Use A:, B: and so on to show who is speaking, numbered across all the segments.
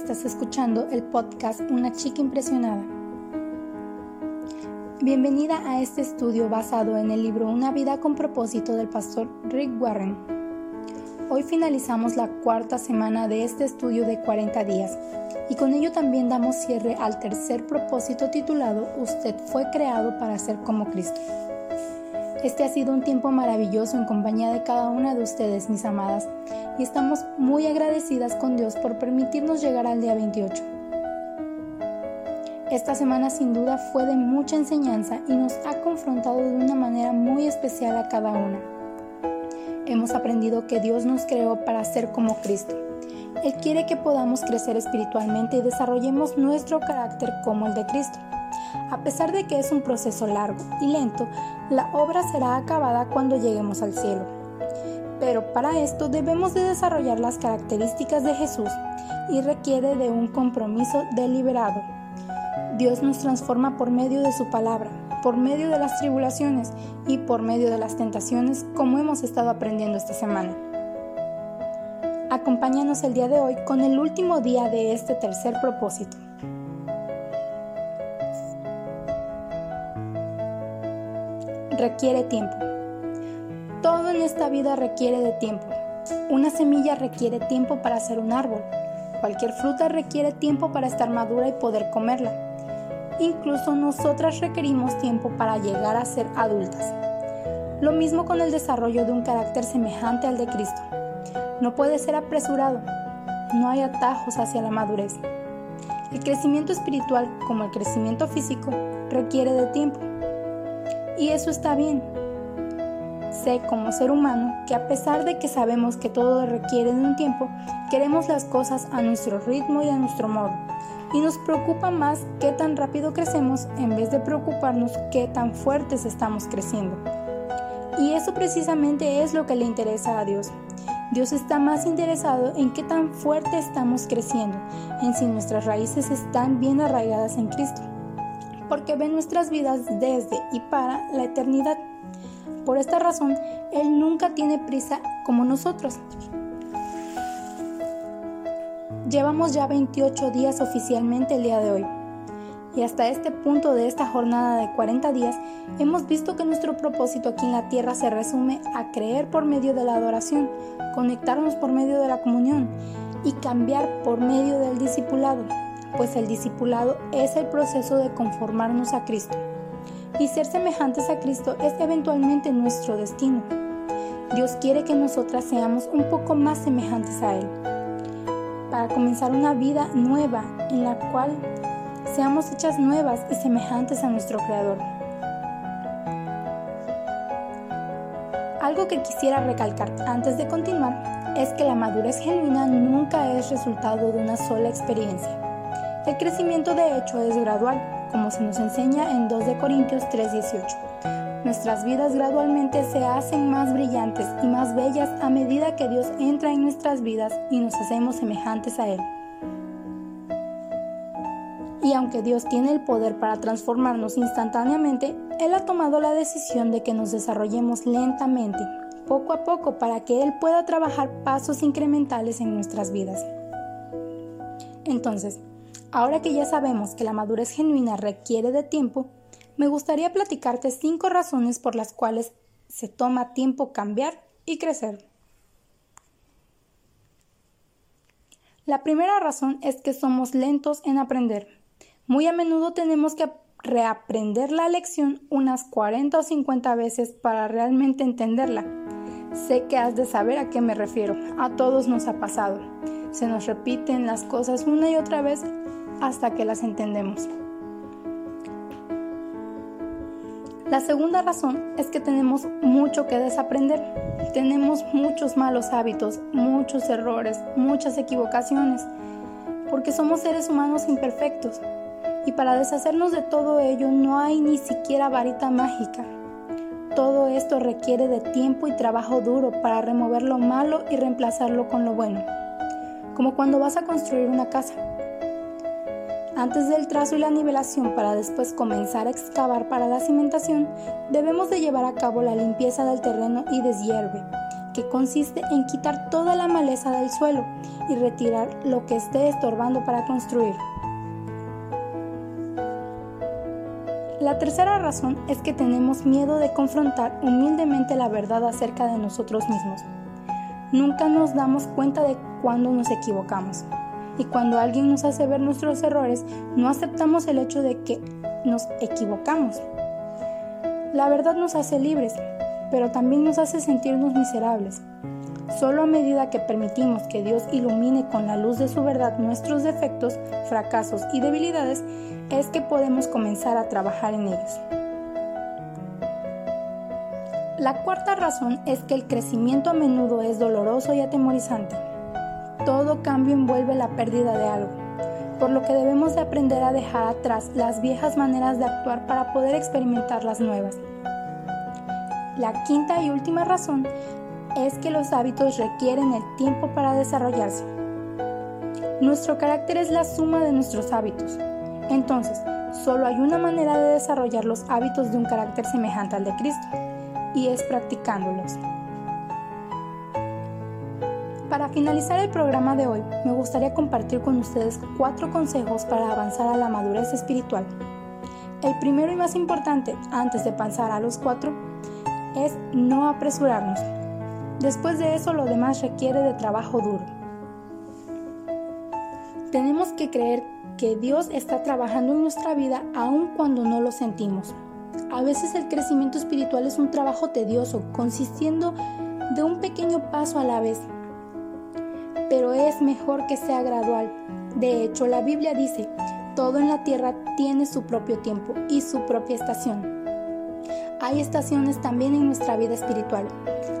A: Estás escuchando el podcast Una chica impresionada. Bienvenida a este estudio basado en el libro Una vida con propósito del pastor Rick Warren. Hoy finalizamos la cuarta semana de este estudio de 40 días y con ello también damos cierre al tercer propósito titulado Usted fue creado para ser como Cristo. Este ha sido un tiempo maravilloso en compañía de cada una de ustedes, mis amadas, y estamos muy agradecidas con Dios por permitirnos llegar al día 28. Esta semana sin duda fue de mucha enseñanza y nos ha confrontado de una manera muy especial a cada una. Hemos aprendido que Dios nos creó para ser como Cristo. Él quiere que podamos crecer espiritualmente y desarrollemos nuestro carácter como el de Cristo. A pesar de que es un proceso largo y lento, la obra será acabada cuando lleguemos al cielo. Pero para esto debemos de desarrollar las características de Jesús y requiere de un compromiso deliberado. Dios nos transforma por medio de su palabra, por medio de las tribulaciones y por medio de las tentaciones como hemos estado aprendiendo esta semana. Acompáñanos el día de hoy con el último día de este tercer propósito. Requiere tiempo. Todo en esta vida requiere de tiempo. Una semilla requiere tiempo para ser un árbol. Cualquier fruta requiere tiempo para estar madura y poder comerla. Incluso nosotras requerimos tiempo para llegar a ser adultas. Lo mismo con el desarrollo de un carácter semejante al de Cristo. No puede ser apresurado. No hay atajos hacia la madurez. El crecimiento espiritual, como el crecimiento físico, requiere de tiempo. Y eso está bien. Sé como ser humano que a pesar de que sabemos que todo requiere de un tiempo, queremos las cosas a nuestro ritmo y a nuestro modo. Y nos preocupa más qué tan rápido crecemos en vez de preocuparnos qué tan fuertes estamos creciendo. Y eso precisamente es lo que le interesa a Dios. Dios está más interesado en qué tan fuerte estamos creciendo, en si nuestras raíces están bien arraigadas en Cristo porque ve nuestras vidas desde y para la eternidad. Por esta razón, Él nunca tiene prisa como nosotros. Llevamos ya 28 días oficialmente el día de hoy. Y hasta este punto de esta jornada de 40 días, hemos visto que nuestro propósito aquí en la tierra se resume a creer por medio de la adoración, conectarnos por medio de la comunión y cambiar por medio del discipulado pues el discipulado es el proceso de conformarnos a Cristo. Y ser semejantes a Cristo es eventualmente nuestro destino. Dios quiere que nosotras seamos un poco más semejantes a Él, para comenzar una vida nueva en la cual seamos hechas nuevas y semejantes a nuestro Creador. Algo que quisiera recalcar antes de continuar es que la madurez genuina nunca es resultado de una sola experiencia. El crecimiento de hecho es gradual, como se nos enseña en 2 de Corintios 3:18. Nuestras vidas gradualmente se hacen más brillantes y más bellas a medida que Dios entra en nuestras vidas y nos hacemos semejantes a Él. Y aunque Dios tiene el poder para transformarnos instantáneamente, Él ha tomado la decisión de que nos desarrollemos lentamente, poco a poco, para que Él pueda trabajar pasos incrementales en nuestras vidas. Entonces, Ahora que ya sabemos que la madurez genuina requiere de tiempo, me gustaría platicarte cinco razones por las cuales se toma tiempo cambiar y crecer. La primera razón es que somos lentos en aprender. Muy a menudo tenemos que reaprender la lección unas 40 o 50 veces para realmente entenderla. Sé que has de saber a qué me refiero. A todos nos ha pasado. Se nos repiten las cosas una y otra vez hasta que las entendemos. La segunda razón es que tenemos mucho que desaprender. Tenemos muchos malos hábitos, muchos errores, muchas equivocaciones, porque somos seres humanos imperfectos. Y para deshacernos de todo ello no hay ni siquiera varita mágica. Todo esto requiere de tiempo y trabajo duro para remover lo malo y reemplazarlo con lo bueno. Como cuando vas a construir una casa. Antes del trazo y la nivelación para después comenzar a excavar para la cimentación, debemos de llevar a cabo la limpieza del terreno y deshierve. que consiste en quitar toda la maleza del suelo y retirar lo que esté estorbando para construir. La tercera razón es que tenemos miedo de confrontar humildemente la verdad acerca de nosotros mismos. Nunca nos damos cuenta de cuando nos equivocamos. Y cuando alguien nos hace ver nuestros errores, no aceptamos el hecho de que nos equivocamos. La verdad nos hace libres, pero también nos hace sentirnos miserables. Solo a medida que permitimos que Dios ilumine con la luz de su verdad nuestros defectos, fracasos y debilidades, es que podemos comenzar a trabajar en ellos. La cuarta razón es que el crecimiento a menudo es doloroso y atemorizante. Todo cambio envuelve la pérdida de algo, por lo que debemos de aprender a dejar atrás las viejas maneras de actuar para poder experimentar las nuevas. La quinta y última razón es que los hábitos requieren el tiempo para desarrollarse. Nuestro carácter es la suma de nuestros hábitos. Entonces, solo hay una manera de desarrollar los hábitos de un carácter semejante al de Cristo, y es practicándolos. Para finalizar el programa de hoy, me gustaría compartir con ustedes cuatro consejos para avanzar a la madurez espiritual. El primero y más importante, antes de pasar a los cuatro, es no apresurarnos. Después de eso lo demás requiere de trabajo duro. Tenemos que creer que Dios está trabajando en nuestra vida aun cuando no lo sentimos. A veces el crecimiento espiritual es un trabajo tedioso, consistiendo de un pequeño paso a la vez. Pero es mejor que sea gradual. De hecho, la Biblia dice, todo en la tierra tiene su propio tiempo y su propia estación hay estaciones también en nuestra vida espiritual.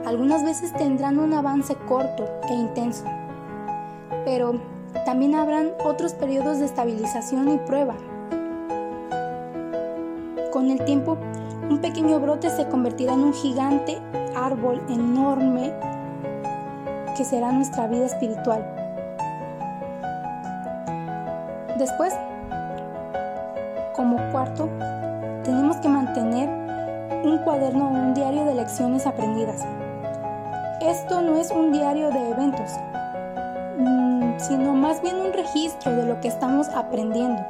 A: Algunas veces tendrán un avance corto e intenso, pero también habrán otros periodos de estabilización y prueba. Con el tiempo, un pequeño brote se convertirá en un gigante árbol enorme que será nuestra vida espiritual. Después, como cuarto, tenemos que mantener un cuaderno o un diario de lecciones aprendidas. Esto no es un diario de eventos, mm, sino más bien un registro de lo que estamos aprendiendo.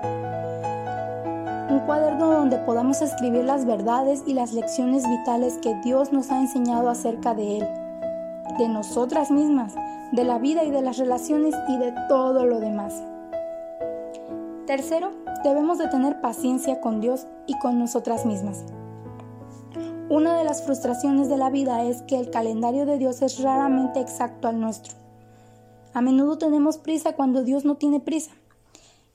A: Un cuaderno donde podamos escribir las verdades y las lecciones vitales que Dios nos ha enseñado acerca de Él, de nosotras mismas, de la vida y de las relaciones y de todo lo demás. Tercero, debemos de tener paciencia con Dios y con nosotras mismas. Una de las frustraciones de la vida es que el calendario de Dios es raramente exacto al nuestro. A menudo tenemos prisa cuando Dios no tiene prisa.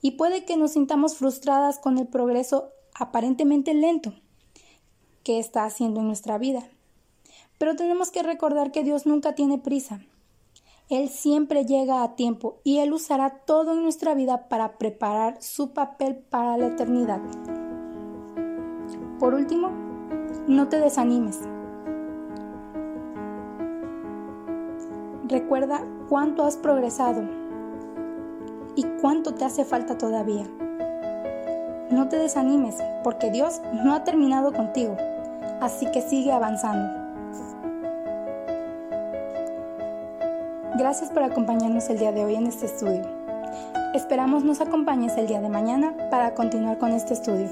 A: Y puede que nos sintamos frustradas con el progreso aparentemente lento que está haciendo en nuestra vida. Pero tenemos que recordar que Dios nunca tiene prisa. Él siempre llega a tiempo y Él usará todo en nuestra vida para preparar su papel para la eternidad. Por último, no te desanimes. Recuerda cuánto has progresado y cuánto te hace falta todavía. No te desanimes porque Dios no ha terminado contigo, así que sigue avanzando. Gracias por acompañarnos el día de hoy en este estudio. Esperamos nos acompañes el día de mañana para continuar con este estudio.